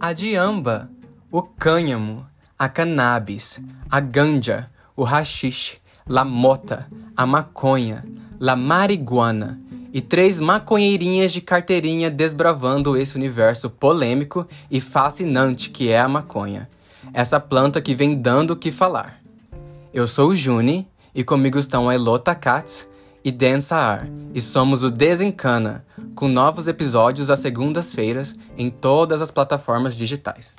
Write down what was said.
a diamba, o cânhamo, a cannabis, a ganja, o hashish, la mota, a maconha, la marihuana e três maconheirinhas de carteirinha desbravando esse universo polêmico e fascinante que é a maconha. Essa planta que vem dando o que falar. Eu sou o Juni e comigo estão a Elota Katz e Dan Saar, e somos o Desencana, com novos episódios às segundas-feiras em todas as plataformas digitais.